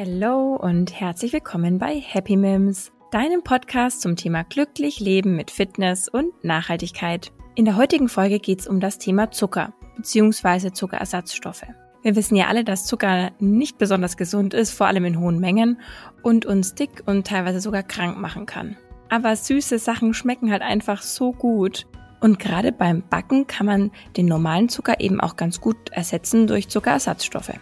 Hallo und herzlich willkommen bei Happy Mims, deinem Podcast zum Thema glücklich leben mit Fitness und Nachhaltigkeit. In der heutigen Folge geht es um das Thema Zucker bzw. Zuckerersatzstoffe. Wir wissen ja alle, dass Zucker nicht besonders gesund ist, vor allem in hohen Mengen und uns dick und teilweise sogar krank machen kann. Aber süße Sachen schmecken halt einfach so gut. Und gerade beim Backen kann man den normalen Zucker eben auch ganz gut ersetzen durch Zuckerersatzstoffe.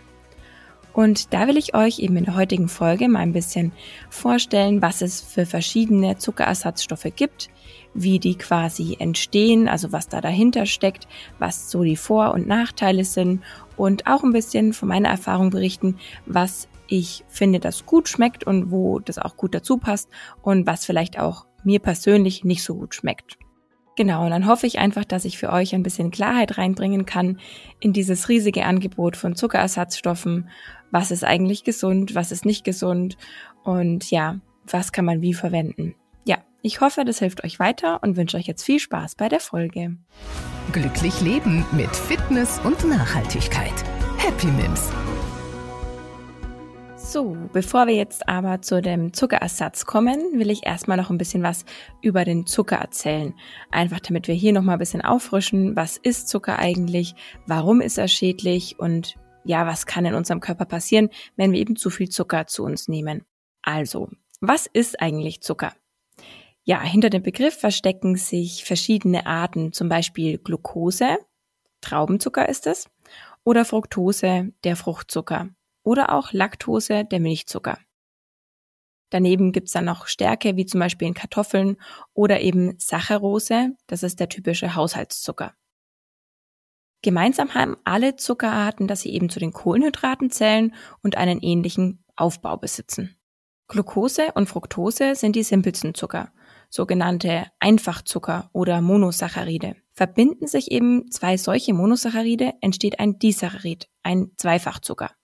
Und da will ich euch eben in der heutigen Folge mal ein bisschen vorstellen, was es für verschiedene Zuckerersatzstoffe gibt, wie die quasi entstehen, also was da dahinter steckt, was so die Vor- und Nachteile sind und auch ein bisschen von meiner Erfahrung berichten, was ich finde, das gut schmeckt und wo das auch gut dazu passt und was vielleicht auch mir persönlich nicht so gut schmeckt. Genau, und dann hoffe ich einfach, dass ich für euch ein bisschen Klarheit reinbringen kann in dieses riesige Angebot von Zuckerersatzstoffen was ist eigentlich gesund, was ist nicht gesund und ja, was kann man wie verwenden. Ja, ich hoffe, das hilft euch weiter und wünsche euch jetzt viel Spaß bei der Folge. Glücklich leben mit Fitness und Nachhaltigkeit. Happy Mims. So, bevor wir jetzt aber zu dem Zuckerersatz kommen, will ich erstmal noch ein bisschen was über den Zucker erzählen. Einfach damit wir hier nochmal ein bisschen auffrischen, was ist Zucker eigentlich, warum ist er schädlich und ja, was kann in unserem Körper passieren, wenn wir eben zu viel Zucker zu uns nehmen. Also, was ist eigentlich Zucker? Ja, hinter dem Begriff verstecken sich verschiedene Arten, zum Beispiel Glucose, Traubenzucker ist es, oder Fructose, der Fruchtzucker, oder auch Laktose, der Milchzucker. Daneben gibt's dann noch Stärke, wie zum Beispiel in Kartoffeln, oder eben Saccharose, das ist der typische Haushaltszucker. Gemeinsam haben alle Zuckerarten, dass sie eben zu den Kohlenhydraten zählen und einen ähnlichen Aufbau besitzen. Glucose und Fructose sind die simpelsten Zucker, sogenannte Einfachzucker oder Monosaccharide. Verbinden sich eben zwei solche Monosaccharide, entsteht ein Disaccharid, ein Zweifachzucker.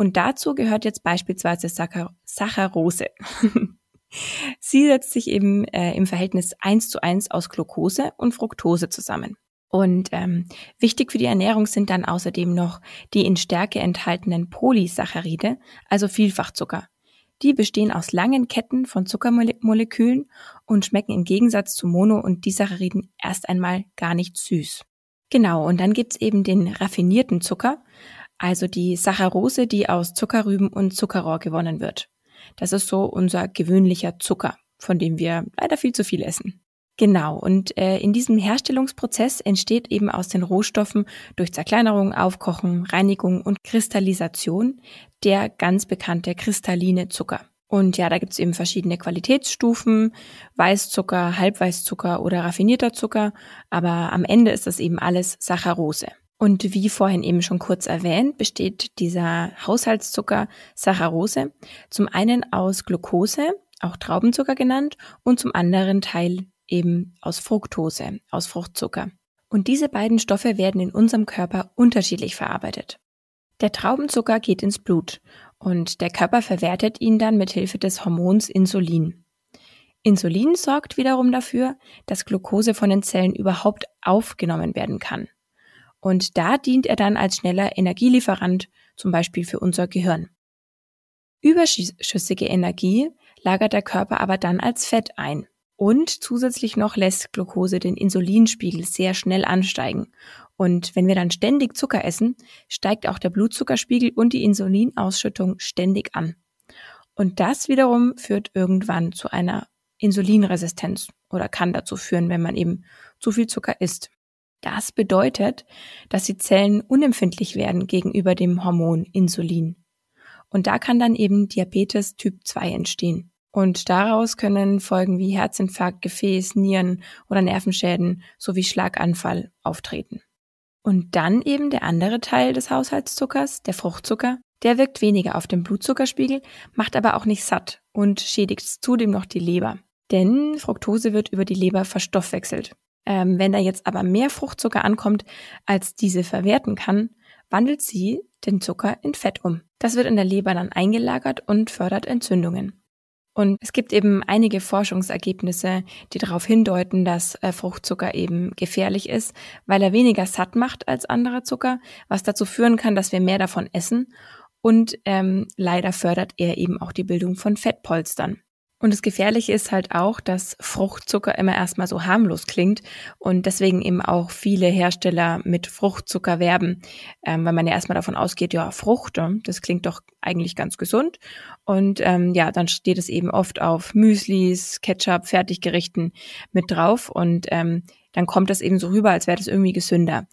Und dazu gehört jetzt beispielsweise Saccharose. Sie setzt sich eben äh, im Verhältnis 1 zu 1 aus Glucose und Fructose zusammen. Und ähm, wichtig für die Ernährung sind dann außerdem noch die in Stärke enthaltenen Polysaccharide, also Vielfachzucker. Die bestehen aus langen Ketten von Zuckermolekülen und schmecken im Gegensatz zu Mono- und Disacchariden erst einmal gar nicht süß. Genau, und dann gibt's eben den raffinierten Zucker, also die Saccharose, die aus Zuckerrüben und Zuckerrohr gewonnen wird. Das ist so unser gewöhnlicher Zucker, von dem wir leider viel zu viel essen. Genau, und äh, in diesem Herstellungsprozess entsteht eben aus den Rohstoffen durch Zerkleinerung, Aufkochen, Reinigung und Kristallisation der ganz bekannte kristalline Zucker. Und ja, da gibt's eben verschiedene Qualitätsstufen, Weißzucker, Halbweißzucker oder raffinierter Zucker, aber am Ende ist das eben alles Saccharose. Und wie vorhin eben schon kurz erwähnt, besteht dieser Haushaltszucker Saccharose zum einen aus Glucose, auch Traubenzucker genannt, und zum anderen Teil eben aus Fructose, aus Fruchtzucker. Und diese beiden Stoffe werden in unserem Körper unterschiedlich verarbeitet. Der Traubenzucker geht ins Blut und der Körper verwertet ihn dann mit Hilfe des Hormons Insulin. Insulin sorgt wiederum dafür, dass Glucose von den Zellen überhaupt aufgenommen werden kann. Und da dient er dann als schneller Energielieferant, zum Beispiel für unser Gehirn. Überschüssige Energie lagert der Körper aber dann als Fett ein. Und zusätzlich noch lässt Glucose den Insulinspiegel sehr schnell ansteigen. Und wenn wir dann ständig Zucker essen, steigt auch der Blutzuckerspiegel und die Insulinausschüttung ständig an. Und das wiederum führt irgendwann zu einer Insulinresistenz oder kann dazu führen, wenn man eben zu viel Zucker isst. Das bedeutet, dass die Zellen unempfindlich werden gegenüber dem Hormon Insulin. Und da kann dann eben Diabetes Typ 2 entstehen. Und daraus können Folgen wie Herzinfarkt, Gefäß, Nieren oder Nervenschäden sowie Schlaganfall auftreten. Und dann eben der andere Teil des Haushaltszuckers, der Fruchtzucker, der wirkt weniger auf den Blutzuckerspiegel, macht aber auch nicht satt und schädigt zudem noch die Leber. Denn Fructose wird über die Leber verstoffwechselt. Ähm, wenn da jetzt aber mehr Fruchtzucker ankommt, als diese verwerten kann, wandelt sie den Zucker in Fett um. Das wird in der Leber dann eingelagert und fördert Entzündungen. Und es gibt eben einige Forschungsergebnisse, die darauf hindeuten, dass äh, Fruchtzucker eben gefährlich ist, weil er weniger satt macht als anderer Zucker, was dazu führen kann, dass wir mehr davon essen und ähm, leider fördert er eben auch die Bildung von Fettpolstern. Und das Gefährliche ist halt auch, dass Fruchtzucker immer erstmal so harmlos klingt und deswegen eben auch viele Hersteller mit Fruchtzucker werben, ähm, weil man ja erstmal davon ausgeht, ja, Frucht, das klingt doch eigentlich ganz gesund. Und ähm, ja, dann steht es eben oft auf Müslis, Ketchup, Fertiggerichten mit drauf und ähm, dann kommt das eben so rüber, als wäre das irgendwie gesünder.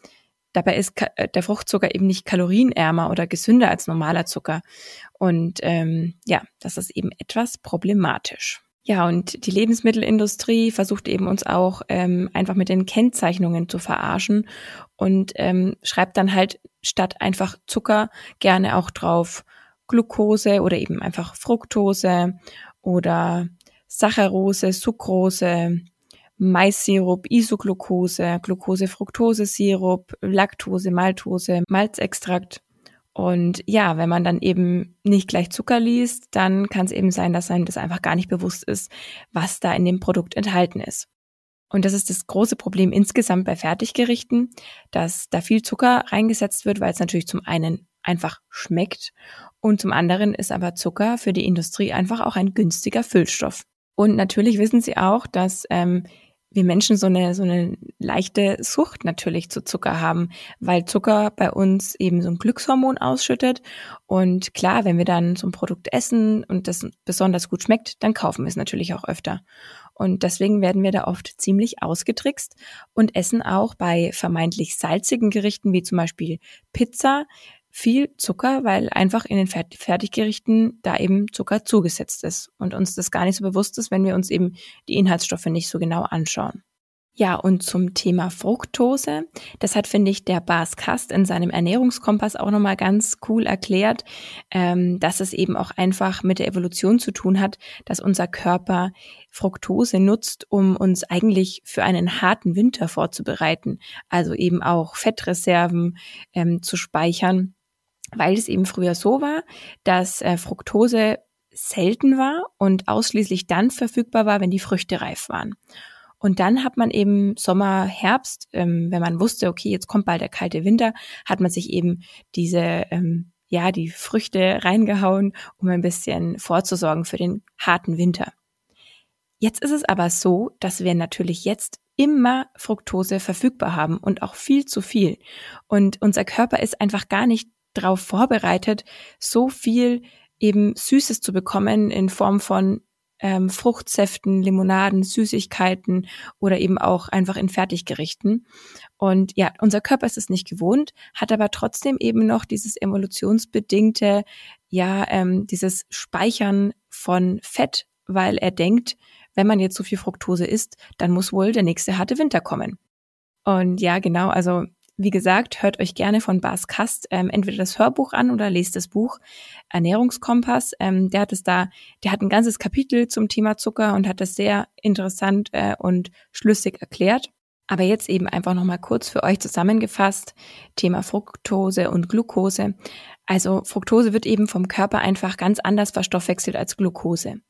Dabei ist äh, der Fruchtzucker eben nicht kalorienärmer oder gesünder als normaler Zucker. Und ähm, ja, das ist eben etwas problematisch. Ja, und die Lebensmittelindustrie versucht eben uns auch ähm, einfach mit den Kennzeichnungen zu verarschen und ähm, schreibt dann halt statt einfach Zucker gerne auch drauf Glucose oder eben einfach Fructose oder Saccharose, Sucrose, Maissirup, Isoglucose, Glucose-Fructose-Sirup, Laktose, Maltose, Malzextrakt. Und ja, wenn man dann eben nicht gleich Zucker liest, dann kann es eben sein, dass einem das einfach gar nicht bewusst ist, was da in dem Produkt enthalten ist. Und das ist das große Problem insgesamt bei Fertiggerichten, dass da viel Zucker reingesetzt wird, weil es natürlich zum einen einfach schmeckt und zum anderen ist aber Zucker für die Industrie einfach auch ein günstiger Füllstoff. Und natürlich wissen sie auch, dass ähm, wir Menschen so eine, so eine leichte Sucht natürlich zu Zucker haben, weil Zucker bei uns eben so ein Glückshormon ausschüttet. Und klar, wenn wir dann so ein Produkt essen und das besonders gut schmeckt, dann kaufen wir es natürlich auch öfter. Und deswegen werden wir da oft ziemlich ausgetrickst und essen auch bei vermeintlich salzigen Gerichten wie zum Beispiel Pizza viel Zucker, weil einfach in den Fertiggerichten da eben Zucker zugesetzt ist und uns das gar nicht so bewusst ist, wenn wir uns eben die Inhaltsstoffe nicht so genau anschauen. Ja, und zum Thema Fructose, das hat, finde ich, der Bas Kast in seinem Ernährungskompass auch nochmal ganz cool erklärt, ähm, dass es eben auch einfach mit der Evolution zu tun hat, dass unser Körper Fructose nutzt, um uns eigentlich für einen harten Winter vorzubereiten, also eben auch Fettreserven ähm, zu speichern weil es eben früher so war, dass äh, Fructose selten war und ausschließlich dann verfügbar war, wenn die Früchte reif waren. Und dann hat man eben Sommer, Herbst, ähm, wenn man wusste, okay, jetzt kommt bald der kalte Winter, hat man sich eben diese, ähm, ja, die Früchte reingehauen, um ein bisschen vorzusorgen für den harten Winter. Jetzt ist es aber so, dass wir natürlich jetzt immer Fructose verfügbar haben und auch viel zu viel. Und unser Körper ist einfach gar nicht darauf vorbereitet, so viel eben Süßes zu bekommen in Form von ähm, Fruchtsäften, Limonaden, Süßigkeiten oder eben auch einfach in Fertiggerichten. Und ja, unser Körper ist es nicht gewohnt, hat aber trotzdem eben noch dieses evolutionsbedingte, ja, ähm, dieses Speichern von Fett, weil er denkt, wenn man jetzt so viel Fructose isst, dann muss wohl der nächste harte Winter kommen. Und ja, genau, also wie gesagt, hört euch gerne von Bas Kast ähm, entweder das Hörbuch an oder lest das Buch Ernährungskompass. Ähm, der hat es da, der hat ein ganzes Kapitel zum Thema Zucker und hat das sehr interessant äh, und schlüssig erklärt. Aber jetzt eben einfach nochmal kurz für euch zusammengefasst. Thema Fructose und Glucose. Also Fructose wird eben vom Körper einfach ganz anders verstoffwechselt als Glucose.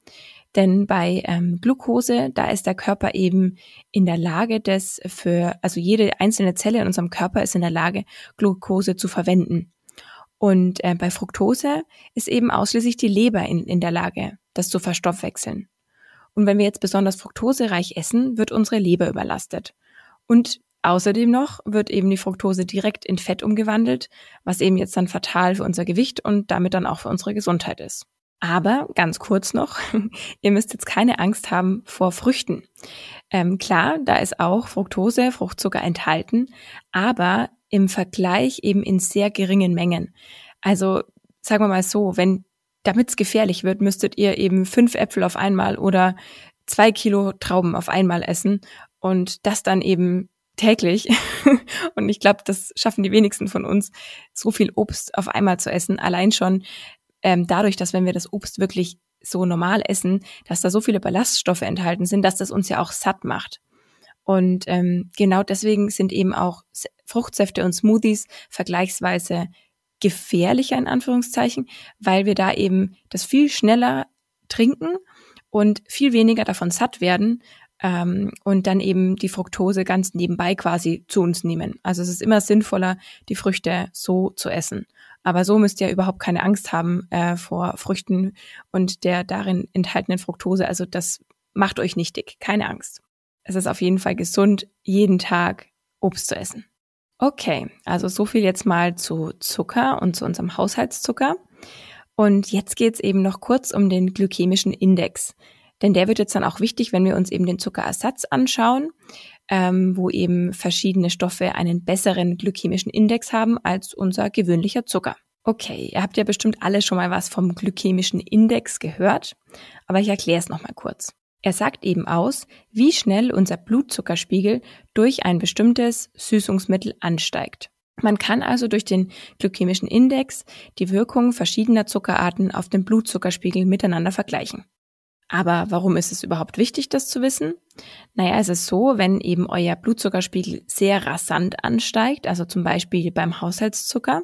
Denn bei ähm, Glucose, da ist der Körper eben in der Lage, das für, also jede einzelne Zelle in unserem Körper ist in der Lage, Glucose zu verwenden. Und äh, bei Fructose ist eben ausschließlich die Leber in, in der Lage, das zu verstoffwechseln. Und wenn wir jetzt besonders fruktosereich essen, wird unsere Leber überlastet. Und außerdem noch wird eben die Fructose direkt in Fett umgewandelt, was eben jetzt dann fatal für unser Gewicht und damit dann auch für unsere Gesundheit ist. Aber ganz kurz noch, ihr müsst jetzt keine Angst haben vor Früchten. Ähm, klar, da ist auch Fructose, Fruchtzucker enthalten, aber im Vergleich eben in sehr geringen Mengen. Also sagen wir mal so, wenn damit es gefährlich wird, müsstet ihr eben fünf Äpfel auf einmal oder zwei Kilo Trauben auf einmal essen und das dann eben täglich. und ich glaube, das schaffen die wenigsten von uns, so viel Obst auf einmal zu essen. Allein schon ähm, dadurch, dass wenn wir das Obst wirklich so normal essen, dass da so viele Ballaststoffe enthalten sind, dass das uns ja auch satt macht. Und ähm, genau deswegen sind eben auch Fruchtsäfte und Smoothies vergleichsweise gefährlicher in Anführungszeichen, weil wir da eben das viel schneller trinken und viel weniger davon satt werden ähm, und dann eben die Fructose ganz nebenbei quasi zu uns nehmen. Also es ist immer sinnvoller, die Früchte so zu essen Aber so müsst ihr überhaupt keine Angst haben äh, vor Früchten und der darin enthaltenen Fructose. Also das macht euch nicht dick, keine Angst. Es ist auf jeden Fall gesund, jeden Tag Obst zu essen. Okay, also so viel jetzt mal zu Zucker und zu unserem Haushaltszucker. Und jetzt geht's eben noch kurz um den glykämischen Index. Denn der wird jetzt dann auch wichtig, wenn wir uns eben den Zuckerersatz anschauen, ähm, wo eben verschiedene Stoffe einen besseren glykämischen Index haben als unser gewöhnlicher Zucker. Okay, ihr habt ja bestimmt alle schon mal was vom glykämischen Index gehört, aber ich erkläre es nochmal kurz. Er sagt eben aus, wie schnell unser Blutzuckerspiegel durch ein bestimmtes Süßungsmittel ansteigt. Man kann also durch den glykämischen Index die Wirkung verschiedener Zuckerarten auf den Blutzuckerspiegel miteinander vergleichen. Aber warum ist es überhaupt wichtig, das zu wissen? Naja, es ist so, wenn eben euer Blutzuckerspiegel sehr rasant ansteigt, also zum Beispiel beim Haushaltszucker,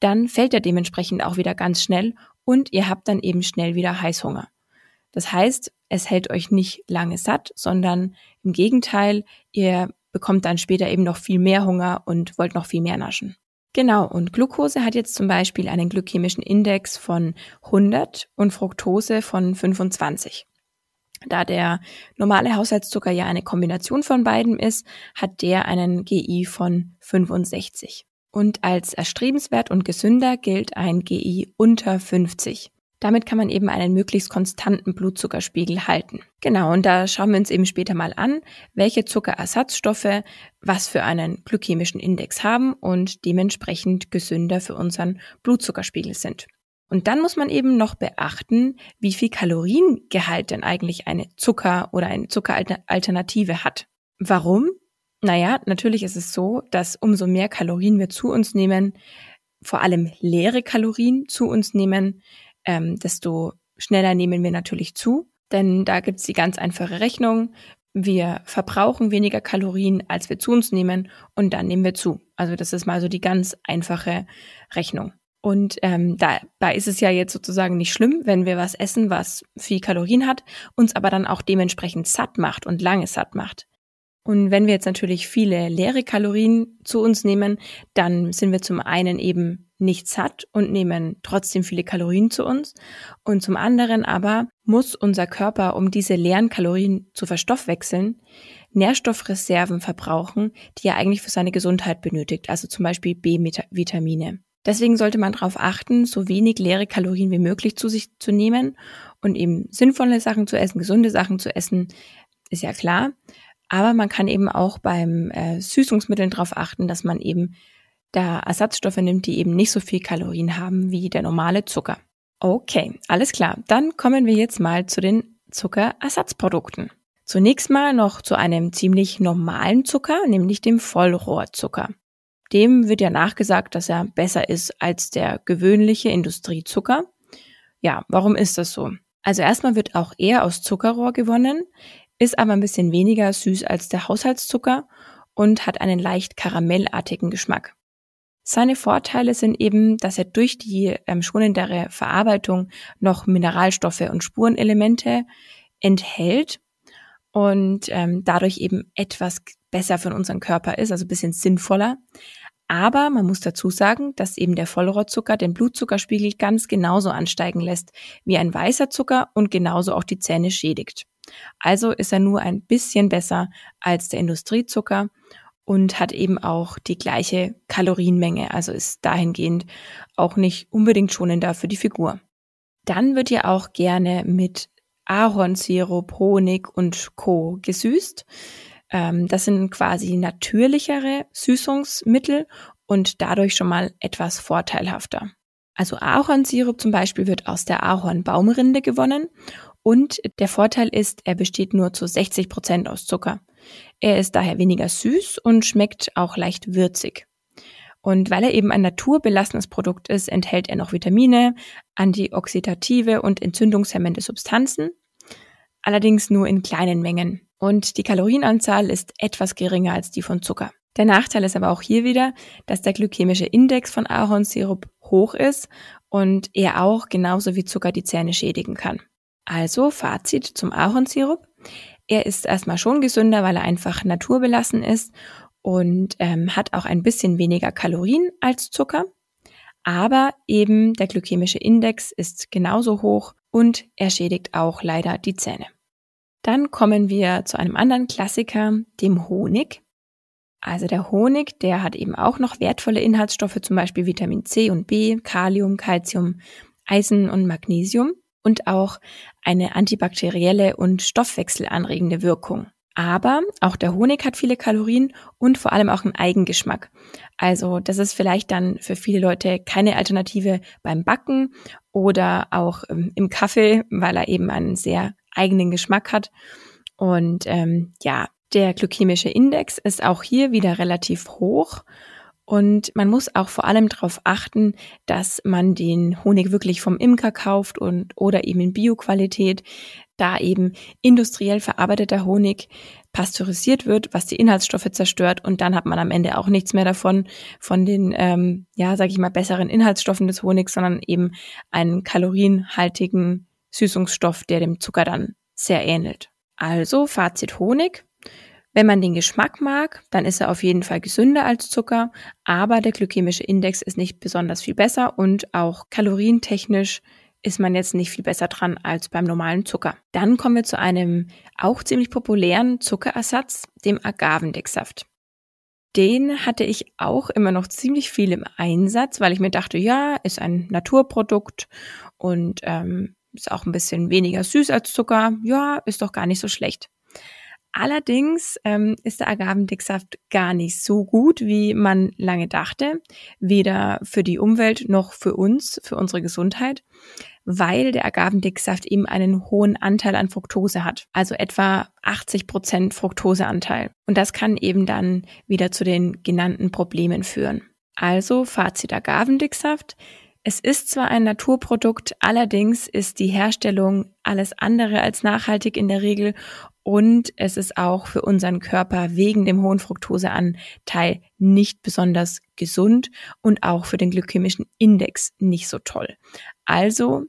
dann fällt er dementsprechend auch wieder ganz schnell und ihr habt dann eben schnell wieder Heißhunger. Das heißt, es hält euch nicht lange satt, sondern im Gegenteil, ihr bekommt dann später eben noch viel mehr Hunger und wollt noch viel mehr naschen. Genau, und Glucose hat jetzt zum Beispiel einen glykämischen Index von 100 und Fructose von 25. Da der normale Haushaltszucker ja eine Kombination von beiden ist, hat der einen GI von 65. Und als erstrebenswert und gesünder gilt ein GI unter 50. Damit kann man eben einen möglichst konstanten Blutzuckerspiegel halten. Genau, und da schauen wir uns eben später mal an, welche Zuckerersatzstoffe was für einen glykämischen Index haben und dementsprechend gesünder für unseren Blutzuckerspiegel sind. Und dann muss man eben noch beachten, wie viel Kaloriengehalt denn eigentlich eine Zucker- oder eine Zuckeralternative hat. Warum? Naja, natürlich ist es so, dass umso mehr Kalorien wir zu uns nehmen, vor allem leere Kalorien zu uns nehmen, ähm, desto schneller nehmen wir natürlich zu. Denn da gibt's die ganz einfache Rechnung. Wir verbrauchen weniger Kalorien, als wir zu uns nehmen und dann nehmen wir zu. Also das ist mal so die ganz einfache Rechnung. Und ähm, dabei ist es ja jetzt sozusagen nicht schlimm, wenn wir was essen, was viel Kalorien hat, uns aber dann auch dementsprechend satt macht und lange satt macht. Und wenn wir jetzt natürlich viele leere Kalorien zu uns nehmen, dann sind wir zum einen eben nicht satt und nehmen trotzdem viele Kalorien zu uns. Und zum anderen aber muss unser Körper, um diese leeren Kalorien zu verstoffwechseln, Nährstoffreserven verbrauchen, die er eigentlich für seine Gesundheit benötigt, also zum Beispiel B-Vitamine. Deswegen sollte man darauf achten, so wenig leere Kalorien wie möglich zu sich zu nehmen und eben sinnvolle Sachen zu essen, gesunde Sachen zu essen, ist ja klar. Aber man kann eben auch beim äh, Süßungsmitteln darauf achten, dass man eben da Ersatzstoffe nimmt, die eben nicht so viel Kalorien haben wie der normale Zucker. Okay, alles klar. Dann kommen wir jetzt mal zu den Zuckerersatzprodukten. Zunächst mal noch zu einem ziemlich normalen Zucker, nämlich dem Vollrohrzucker. Dem wird ja nachgesagt, dass er besser ist als der gewöhnliche Industriezucker. Ja, warum ist das so? Also erstmal wird auch er aus Zuckerrohr gewonnen, ist aber ein bisschen weniger süß als der Haushaltszucker und hat einen leicht karamellartigen Geschmack. Seine Vorteile sind eben, dass er durch die ähm, schonendere Verarbeitung noch Mineralstoffe und Spurenelemente enthält und ähm, dadurch eben etwas besser für unseren Körper ist, also ein bisschen sinnvoller. Aber man muss dazu sagen, dass eben der Vollrohrzucker den Blutzuckerspiegel ganz genauso ansteigen lässt wie ein weißer Zucker und genauso auch die Zähne schädigt. Also ist er nur ein bisschen besser als der Industriezucker und hat eben auch die gleiche Kalorienmenge, also ist dahingehend auch nicht unbedingt schonender für die Figur. Dann wird ja auch gerne mit Ahornsirup, Honig und Co. gesüßt. Ähm, das sind quasi natürlichere Süßungsmittel und dadurch schon mal etwas vorteilhafter. Also Ahornsirup zum Beispiel wird aus der Ahornbaumrinde gewonnen und der Vorteil ist, er besteht nur zu 60 Prozent aus Zucker. Er ist daher weniger süß und schmeckt auch leicht würzig. Und weil er eben ein naturbelassenes Produkt ist, enthält er noch Vitamine, antioxidative und entzündungshemmende Substanzen, allerdings nur in kleinen Mengen. Und die Kalorienanzahl ist etwas geringer als die von Zucker. Der Nachteil ist aber auch hier wieder, dass der glykämische Index von Ahornsirup hoch ist und er auch genauso wie Zucker die Zähne schädigen kann. Also Fazit zum Ahornsirup. Er ist erstmal schon gesünder, weil er einfach naturbelassen ist und ähm, hat auch ein bisschen weniger Kalorien als Zucker. Aber eben der glykämische Index ist genauso hoch und er schädigt auch leider die Zähne. Dann kommen wir zu einem anderen Klassiker, dem Honig. Also der Honig, der hat eben auch noch wertvolle Inhaltsstoffe, zum Beispiel Vitamin C und B, Kalium, Calcium, Eisen und Magnesium und auch eine antibakterielle und stoffwechselanregende Wirkung. Aber auch der Honig hat viele Kalorien und vor allem auch einen Eigengeschmack. Also das ist vielleicht dann für viele Leute keine Alternative beim Backen oder auch ähm, im Kaffee, weil er eben einen sehr eigenen Geschmack hat. Und ähm, ja, der glykämische Index ist auch hier wieder relativ hoch. Und man muss auch vor allem darauf achten, dass man den Honig wirklich vom Imker kauft und oder eben in Bioqualität, da eben industriell verarbeiteter Honig pasteurisiert wird, was die Inhaltsstoffe zerstört und dann hat man am Ende auch nichts mehr davon von den, ähm, ja, sage ich mal, besseren Inhaltsstoffen des Honigs, sondern eben einen kalorienhaltigen Süßungsstoff, der dem Zucker dann sehr ähnelt. Also Fazit Honig. Wenn man den Geschmack mag, dann ist er auf jeden Fall gesünder als Zucker, aber der glykämische Index ist nicht besonders viel besser und auch kalorientechnisch ist man jetzt nicht viel besser dran als beim normalen Zucker. Dann kommen wir zu einem auch ziemlich populären Zuckerersatz, dem Agavendicksaft. Den hatte ich auch immer noch ziemlich viel im Einsatz, weil ich mir dachte, ja, ist ein Naturprodukt und ähm, ist auch ein bisschen weniger süß als Zucker. Ja, ist doch gar nicht so schlecht. Allerdings ähm, ist der Agavendicksaft gar nicht so gut, wie man lange dachte, weder für die Umwelt noch für uns, für unsere Gesundheit, weil der Agavendicksaft eben einen hohen Anteil an Fructose hat, also etwa 80 Prozent Fructoseanteil. Und das kann eben dann wieder zu den genannten Problemen führen. Also Fazit Agavendicksaft. Es ist zwar ein Naturprodukt, allerdings ist die Herstellung alles andere als nachhaltig in der Regel und es ist auch für unseren Körper wegen dem hohen Fructoseanteil nicht besonders gesund und auch für den glykämischen Index nicht so toll. Also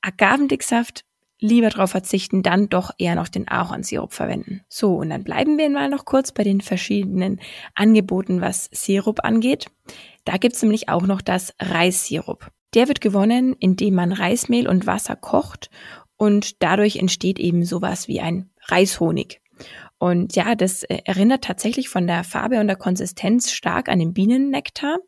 Agavendicksaft lieber darauf verzichten, dann doch eher noch den Ahornsirup verwenden. So, und dann bleiben wir mal noch kurz bei den verschiedenen Angeboten, was Sirup angeht. Da gibt's nämlich auch noch das Reissirup. Der wird gewonnen, indem man Reismehl und Wasser kocht und dadurch entsteht eben sowas wie ein Reishonig. Und ja, das äh, erinnert tatsächlich von der Farbe und der Konsistenz stark an den Bienennektar.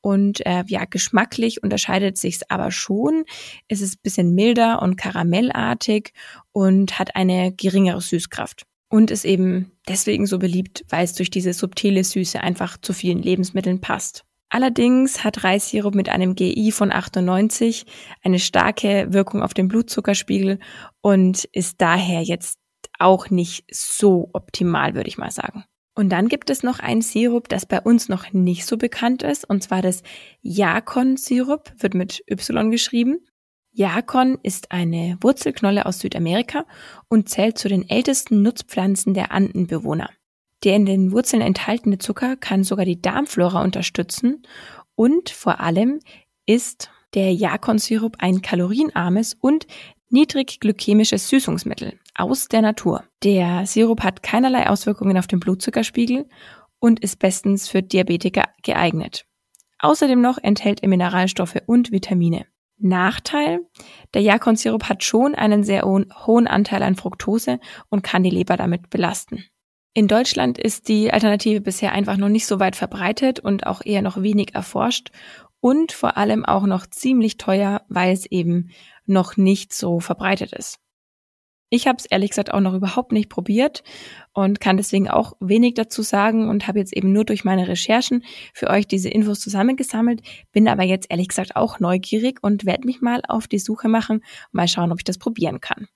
Und äh, ja, geschmacklich unterscheidet sich's aber schon. Es ist bisschen milder und karamellartig und hat eine geringere Süßkraft. Und ist eben deswegen so beliebt, weil es durch diese subtile Süße einfach zu vielen Lebensmitteln passt. Allerdings hat Reissirup mit einem GI von 98 eine starke Wirkung auf den Blutzuckerspiegel und ist daher jetzt auch nicht so optimal, würde ich mal sagen. Und dann gibt es noch ein Sirup, das bei uns noch nicht so bekannt ist, und zwar das Jakon-Sirup, wird mit Y geschrieben. Jakon ist eine Wurzelknolle aus Südamerika und zählt zu den ältesten Nutzpflanzen der Andenbewohner. Der in den Wurzeln enthaltene Zucker kann sogar die Darmflora unterstützen und vor allem ist der Jakon-Sirup ein kalorienarmes und niedrig glykämisches Süßungsmittel aus der Natur. Der Sirup hat keinerlei Auswirkungen auf den Blutzuckerspiegel und ist bestens für Diabetiker geeignet. Außerdem noch enthält er Mineralstoffe und Vitamine. Nachteil, der Jakon-Sirup hat schon einen sehr hohen Anteil an Fructose und kann die Leber damit belasten. In Deutschland ist die Alternative bisher einfach noch nicht so weit verbreitet und auch eher noch wenig erforscht und vor allem auch noch ziemlich teuer, weil es eben noch nicht so verbreitet ist. Ich habe es ehrlich gesagt auch noch überhaupt nicht probiert und kann deswegen auch wenig dazu sagen und habe jetzt eben nur durch meine Recherchen für euch diese Infos zusammengesammelt, bin aber jetzt ehrlich gesagt auch neugierig und werde mich mal auf die Suche machen mal schauen, ob ich das probieren kann.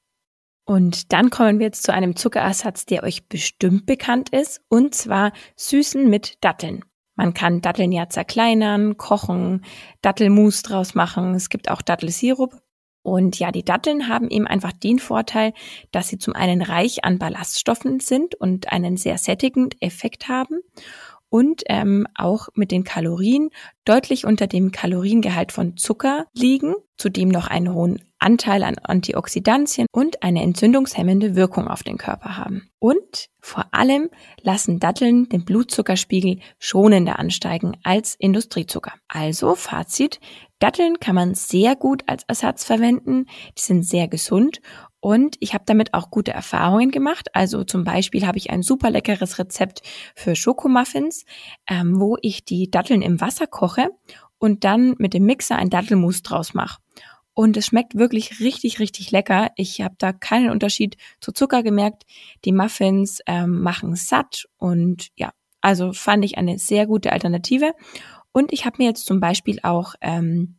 Und dann kommen wir jetzt zu einem Zuckerersatz, der euch bestimmt bekannt ist, und zwar Süßen mit Datteln. Man kann Datteln ja zerkleinern, kochen, Dattelmus draus machen. Es gibt auch Dattelsirup. Und ja, die Datteln haben eben einfach den Vorteil, dass sie zum einen reich an Ballaststoffen sind und einen sehr sättigenden Effekt haben und ähm, auch mit den Kalorien deutlich unter dem Kaloriengehalt von Zucker liegen, zudem noch einen hohen Anteil an Antioxidantien und eine entzündungshemmende Wirkung auf den Körper haben. Und vor allem lassen Datteln den Blutzuckerspiegel schonender ansteigen als Industriezucker. Also Fazit, Datteln kann man sehr gut als Ersatz verwenden, die sind sehr gesund und ich habe damit auch gute Erfahrungen gemacht. Also zum Beispiel habe ich ein super leckeres Rezept für Schokomuffins, ähm, wo ich die Datteln im Wasser koche und dann mit dem Mixer ein Dattelmus draus mache. Und es schmeckt wirklich richtig, richtig lecker. Ich habe da keinen Unterschied zu Zucker gemerkt. Die Muffins ähm, machen satt und ja, also fand ich eine sehr gute Alternative. Und ich habe mir jetzt zum Beispiel auch ähm,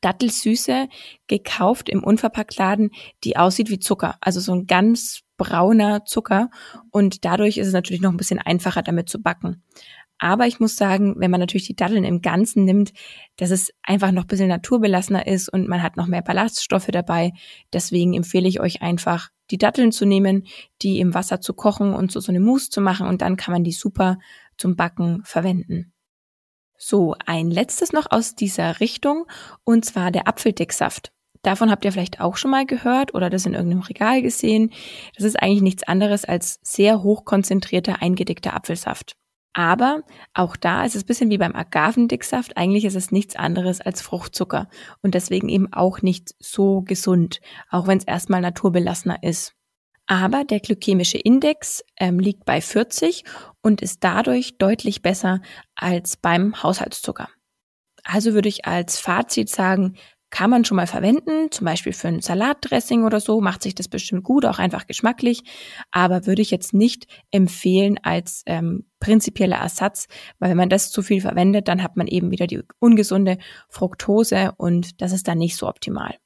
Dattelsüße gekauft im Unverpacktladen, die aussieht wie Zucker. Also so ein ganz brauner Zucker. Und dadurch ist es natürlich noch ein bisschen einfacher, damit zu backen. Aber ich muss sagen, wenn man natürlich die Datteln im Ganzen nimmt, dass es einfach noch ein bisschen naturbelassener ist und man hat noch mehr Ballaststoffe dabei. Deswegen empfehle ich euch einfach, die Datteln zu nehmen, die im Wasser zu kochen und so, so eine Mousse zu machen und dann kann man die super zum Backen verwenden. So, ein letztes noch aus dieser Richtung und zwar der Apfeldicksaft. Davon habt ihr vielleicht auch schon mal gehört oder das in irgendeinem Regal gesehen. Das ist eigentlich nichts anderes als sehr hochkonzentrierter eingedickter Apfelsaft. Aber auch da ist es ein bisschen wie beim Agavendicksaft. Eigentlich ist es nichts anderes als Fruchtzucker und deswegen eben auch nicht so gesund, auch wenn es erstmal naturbelassener ist. Aber der glykämische Index ähm, liegt bei 40 und ist dadurch deutlich besser als beim Haushaltszucker. Also würde ich als Fazit sagen, kann man schon mal verwenden, zum Beispiel für ein Salatdressing oder so, macht sich das bestimmt gut, auch einfach geschmacklich, aber würde ich jetzt nicht empfehlen als ähm, prinzipieller Ersatz, weil wenn man das zu viel verwendet, dann hat man eben wieder die ungesunde Fructose und das ist dann nicht so optimal.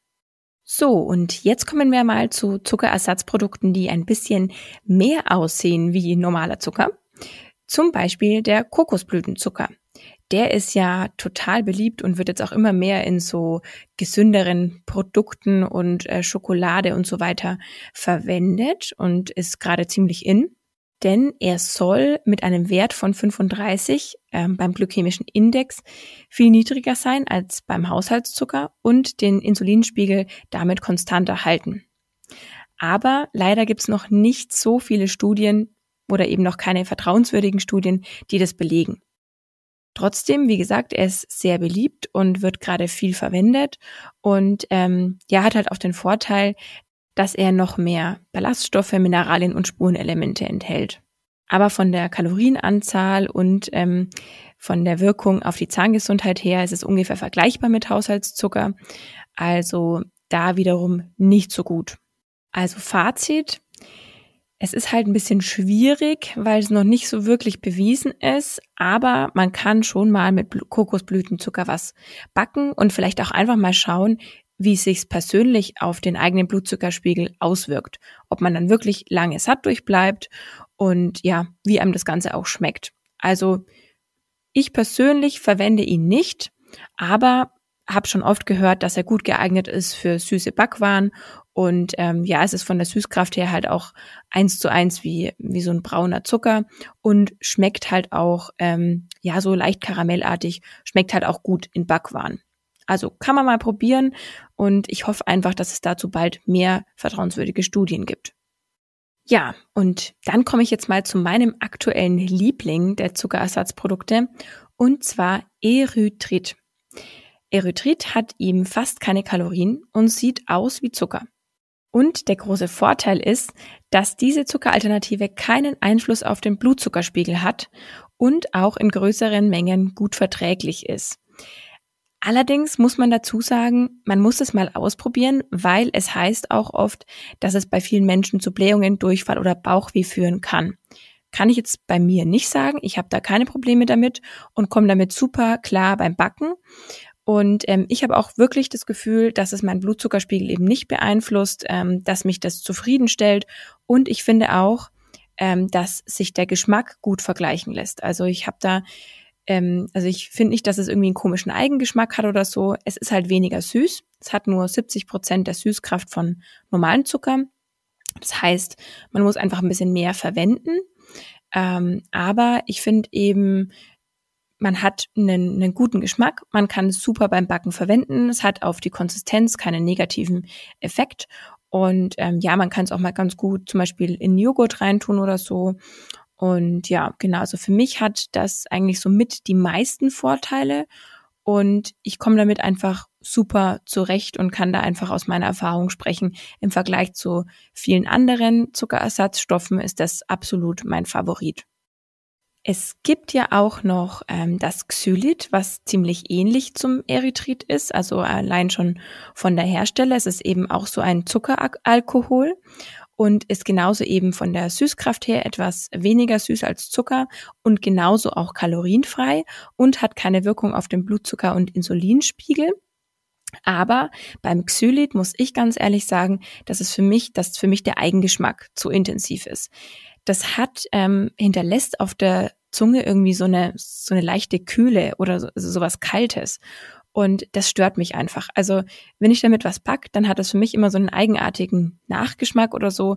So, und jetzt kommen wir mal zu Zuckerersatzprodukten, die ein bisschen mehr aussehen wie normaler Zucker. Zum Beispiel der Kokosblütenzucker. Der ist ja total beliebt und wird jetzt auch immer mehr in so gesünderen Produkten und äh, Schokolade und so weiter verwendet und ist gerade ziemlich in denn er soll mit einem Wert von 35 ähm, beim glykämischen Index viel niedriger sein als beim Haushaltszucker und den Insulinspiegel damit konstanter halten. Aber leider gibt es noch nicht so viele Studien oder eben noch keine vertrauenswürdigen Studien, die das belegen. Trotzdem, wie gesagt, er ist sehr beliebt und wird gerade viel verwendet und ähm, ja, hat halt auch den Vorteil, dass er noch mehr Ballaststoffe, Mineralien und Spurenelemente enthält. Aber von der Kalorienanzahl und ähm, von der Wirkung auf die Zahngesundheit her ist es ungefähr vergleichbar mit Haushaltszucker. Also da wiederum nicht so gut. Also Fazit. Es ist halt ein bisschen schwierig, weil es noch nicht so wirklich bewiesen ist, aber man kann schon mal mit Kokosblütenzucker was backen und vielleicht auch einfach mal schauen, wie es sich persönlich auf den eigenen Blutzuckerspiegel auswirkt. Ob man dann wirklich lange satt durchbleibt und ja, wie einem das Ganze auch schmeckt. Also ich persönlich verwende ihn nicht, aber habe schon oft gehört, dass er gut geeignet ist für süße Backwaren und ähm, ja, es ist von der Süßkraft her halt auch eins zu eins wie wie so ein brauner Zucker und schmeckt halt auch ähm, ja so leicht karamellartig, schmeckt halt auch gut in Backwaren. Also kann man mal probieren und ich hoffe einfach, dass es dazu bald mehr vertrauenswürdige Studien gibt. Ja, und dann komme ich jetzt mal zu meinem aktuellen Liebling der Zuckerersatzprodukte und zwar Erythrit. Erythrit hat eben fast keine Kalorien und sieht aus wie Zucker. Und der große Vorteil ist, dass diese Zuckeralternative keinen Einfluss auf den Blutzuckerspiegel hat und auch in größeren Mengen gut verträglich ist. Allerdings muss man dazu sagen, man muss es mal ausprobieren, weil es heißt auch oft, dass es bei vielen Menschen zu Blähungen, Durchfall oder Bauchweh führen kann. Kann ich jetzt bei mir nicht sagen. Ich habe da keine Probleme damit und komme damit super klar beim Backen. Und ähm, ich habe auch wirklich das Gefühl, dass es meinen Blutzuckerspiegel eben nicht beeinflusst, ähm, dass mich das zufriedenstellt. Und ich finde auch, ähm, dass sich der Geschmack gut vergleichen lässt. Also ich habe da ähm, also ich finde nicht, dass es irgendwie einen komischen Eigengeschmack hat oder so. Es ist halt weniger süß. Es hat nur 70 Prozent der Süßkraft von normalen Zucker. Das heißt, man muss einfach ein bisschen mehr verwenden. Ähm, aber ich finde eben, man hat einen, einen guten Geschmack, man kann es super beim Backen verwenden, es hat auf die Konsistenz keinen negativen Effekt und ähm, ja, man kann es auch mal ganz gut zum Beispiel in Joghurt reintun oder so. Und ja, genau, also für mich hat das eigentlich so mit die meisten Vorteile und ich komme damit einfach super zurecht und kann da einfach aus meiner Erfahrung sprechen. Im Vergleich zu vielen anderen Zuckerersatzstoffen ist das absolut mein Favorit. Es gibt ja auch noch ähm, das Xylit, was ziemlich ähnlich zum Erythrit ist, also allein schon von der Hersteller. Es ist eben auch so ein Zuckeralkohol und ist genauso eben von der Süßkraft her etwas weniger süß als Zucker und genauso auch kalorienfrei und hat keine Wirkung auf den Blutzucker- und Insulinspiegel. Aber beim Xylit muss ich ganz ehrlich sagen, dass es für mich, dass für mich der Eigengeschmack zu intensiv ist. Das hat ähm, hinterlässt auf der Zunge irgendwie so eine so eine leichte Kühle oder so, also sowas Kaltes. Und das stört mich einfach. Also wenn ich damit was pack, dann hat das für mich immer so einen eigenartigen Nachgeschmack oder so.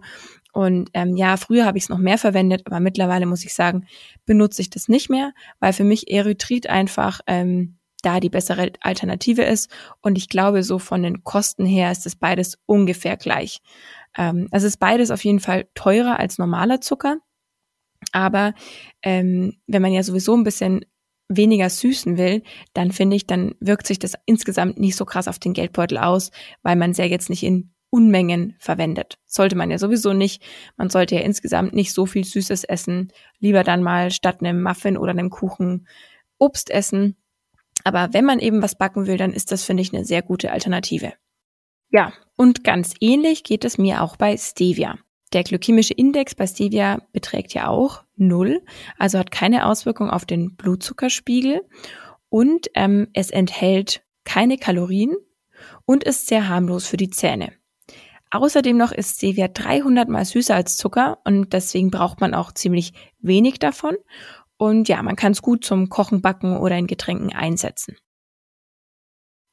Und ähm, ja, früher habe ich es noch mehr verwendet, aber mittlerweile muss ich sagen, benutze ich das nicht mehr, weil für mich Erythrit einfach ähm, da die bessere Alternative ist. Und ich glaube, so von den Kosten her ist es beides ungefähr gleich. Ähm, also ist beides auf jeden Fall teurer als normaler Zucker. Aber ähm, wenn man ja sowieso ein bisschen weniger süßen will, dann finde ich, dann wirkt sich das insgesamt nicht so krass auf den Geldbeutel aus, weil man es ja jetzt nicht in Unmengen verwendet. Sollte man ja sowieso nicht. Man sollte ja insgesamt nicht so viel Süßes essen. Lieber dann mal statt einem Muffin oder einem Kuchen Obst essen. Aber wenn man eben was backen will, dann ist das, finde ich, eine sehr gute Alternative. Ja, und ganz ähnlich geht es mir auch bei Stevia. Der glykämische Index bei Stevia beträgt ja auch null, also hat keine Auswirkung auf den Blutzuckerspiegel und ähm, es enthält keine Kalorien und ist sehr harmlos für die Zähne. Außerdem noch ist Stevia 300 mal süßer als Zucker und deswegen braucht man auch ziemlich wenig davon. Und ja, man kann es gut zum Kochen, Backen oder in Getränken einsetzen.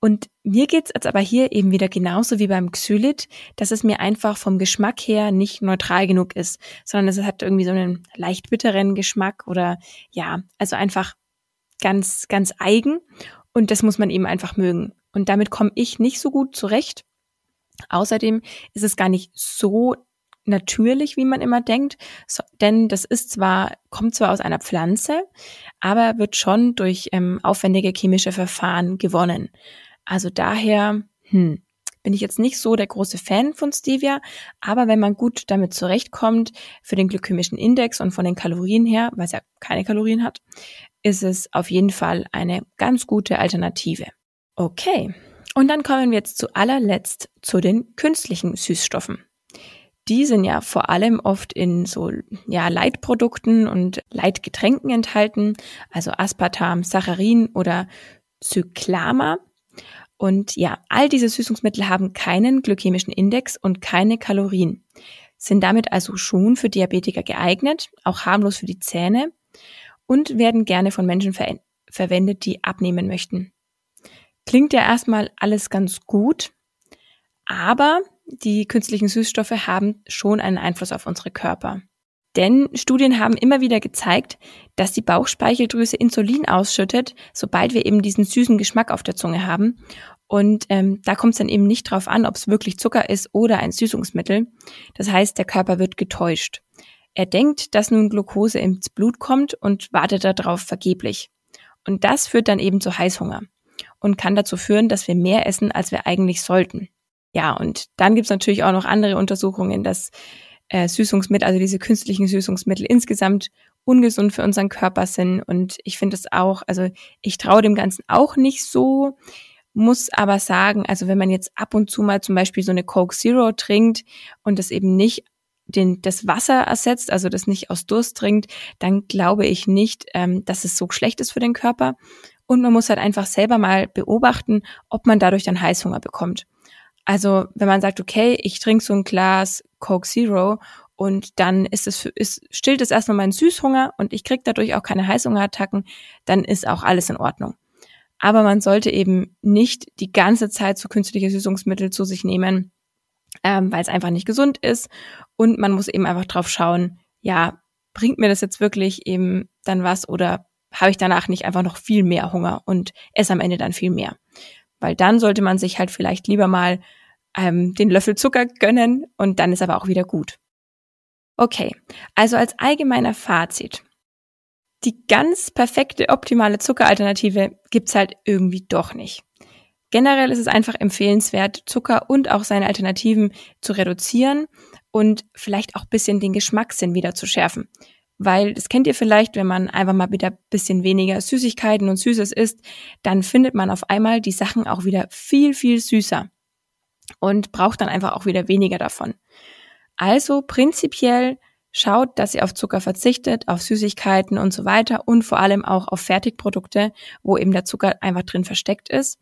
Und mir geht's jetzt aber hier eben wieder genauso wie beim Xylit, dass es mir einfach vom Geschmack her nicht neutral genug ist, sondern es hat irgendwie so einen leicht bitteren Geschmack oder ja, also einfach ganz, ganz eigen. Und das muss man eben einfach mögen. Und damit komme ich nicht so gut zurecht. Außerdem ist es gar nicht so natürlich, wie man immer denkt, so, denn das ist zwar, kommt zwar aus einer Pflanze, aber wird schon durch ähm, aufwendige chemische Verfahren gewonnen. Also daher, hm, bin ich jetzt nicht so der große Fan von Stevia, aber wenn man gut damit zurechtkommt, für den glykämischen Index und von den Kalorien her, weil es ja keine Kalorien hat, ist es auf jeden Fall eine ganz gute Alternative. Okay, und dann kommen wir jetzt zu allerletzt zu den künstlichen Süßstoffen. Die sind ja vor allem oft in so ja, Leitprodukten und Leitgetränken enthalten, also Aspartam, Saccharin oder Cyclama. Und ja, all diese Süßungsmittel haben keinen glykämischen Index und keine Kalorien, sind damit also schon für Diabetiker geeignet, auch harmlos für die Zähne und werden gerne von Menschen ver verwendet, die abnehmen möchten. Klingt ja erstmal alles ganz gut, aber die künstlichen Süßstoffe haben schon einen Einfluss auf unsere Körper. Denn Studien haben immer wieder gezeigt, dass die Bauchspeicheldrüse Insulin ausschüttet, sobald wir eben diesen süßen Geschmack auf der Zunge haben. Und ähm, da kommt es dann eben nicht drauf an, ob es wirklich Zucker ist oder ein Süßungsmittel. Das heißt, der Körper wird getäuscht. Er denkt, dass nun Glucose ins Blut kommt und wartet darauf vergeblich. Und das führt dann eben zu Heißhunger und kann dazu führen, dass wir mehr essen, als wir eigentlich sollten. Ja, und dann gibt's natürlich auch noch andere Untersuchungen, dass äh, Süßungsmittel, also diese künstlichen Süßungsmittel insgesamt ungesund für unseren Körper sind. Und ich finde es auch, also ich traue dem Ganzen auch nicht so, muss aber sagen, also wenn man jetzt ab und zu mal zum Beispiel so eine Coke Zero trinkt und das eben nicht den, das Wasser ersetzt, also das nicht aus Durst trinkt, dann glaube ich nicht, ähm, dass es so schlecht ist für den Körper. Und man muss halt einfach selber mal beobachten, ob man dadurch dann Heißhunger bekommt. Also wenn man sagt, okay, ich trinke so ein Glas Coke Zero und dann ist es ist, stillt es erstmal meinen Süßhunger und ich kriege dadurch auch keine Heißhungerattacken, dann ist auch alles in Ordnung. Aber man sollte eben nicht die ganze Zeit so künstliche Süßungsmittel zu sich nehmen, ähm, weil es einfach nicht gesund ist. Und man muss eben einfach drauf schauen, ja, bringt mir das jetzt wirklich eben dann was oder habe ich danach nicht einfach noch viel mehr Hunger und esse am Ende dann viel mehr. Weil dann sollte man sich halt vielleicht lieber mal ähm, den Löffel Zucker gönnen und dann ist aber auch wieder gut. Okay, also als allgemeiner Fazit. Die ganz perfekte, optimale Zuckeralternative gibt's halt irgendwie doch nicht. Generell ist es einfach empfehlenswert, Zucker und auch seine Alternativen zu reduzieren und vielleicht auch bisschen den Geschmackssinn wieder zu schärfen. Weil das kennt ihr vielleicht, wenn man einfach mal wieder bisschen weniger Süßigkeiten und Süßes isst, dann findet man auf einmal die Sachen auch wieder viel, viel süßer und braucht dann einfach auch wieder weniger davon. Also prinzipiell schaut, dass ihr auf Zucker verzichtet, auf Süßigkeiten und so weiter und vor allem auch auf Fertigprodukte, wo eben der Zucker einfach drin versteckt ist.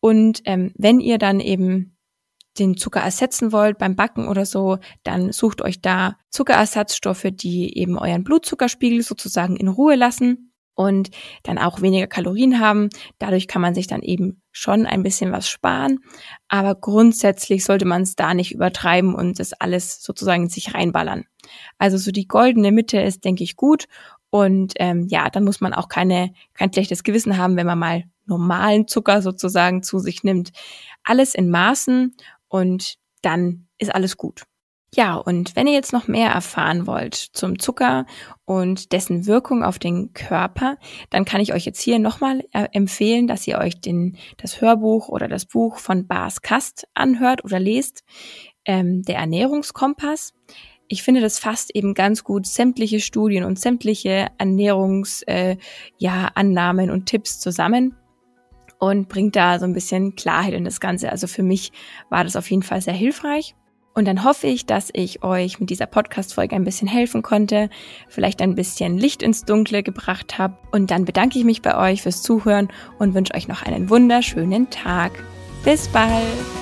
Und ähm, wenn ihr dann eben den Zucker ersetzen wollt beim Backen oder so, dann sucht euch da Zuckerersatzstoffe, die eben euren Blutzuckerspiegel sozusagen in Ruhe lassen und dann auch weniger Kalorien haben. Dadurch kann man sich dann eben schon ein bisschen was sparen, aber grundsätzlich sollte man es da nicht übertreiben und das alles sozusagen in sich reinballern. Also so die goldene Mitte ist, denke ich, gut und ähm, ja, dann muss man auch keine kein schlechtes Gewissen haben, wenn man mal normalen Zucker sozusagen zu sich nimmt. Alles in Maßen und dann ist alles gut. Ja, und wenn ihr jetzt noch mehr erfahren wollt zum Zucker und dessen Wirkung auf den Körper, dann kann ich euch jetzt hier nochmal äh, empfehlen, dass ihr euch den, das Hörbuch oder das Buch von Bas Kast anhört oder lest, ähm, der Ernährungskompass. Ich finde, das fasst eben ganz gut sämtliche Studien und sämtliche Ernährungsannahmen äh, ja, Annahmen und Tipps zusammen und bringt da so ein bisschen Klarheit in das Ganze. Also für mich war das auf jeden Fall sehr hilfreich. Und dann hoffe ich, dass ich euch mit dieser Podcast-Folge ein bisschen helfen konnte, vielleicht ein bisschen Licht ins Dunkle gebracht habe. Und dann bedanke ich mich bei euch fürs Zuhören und wünsche euch noch einen wunderschönen Tag. Bis bald!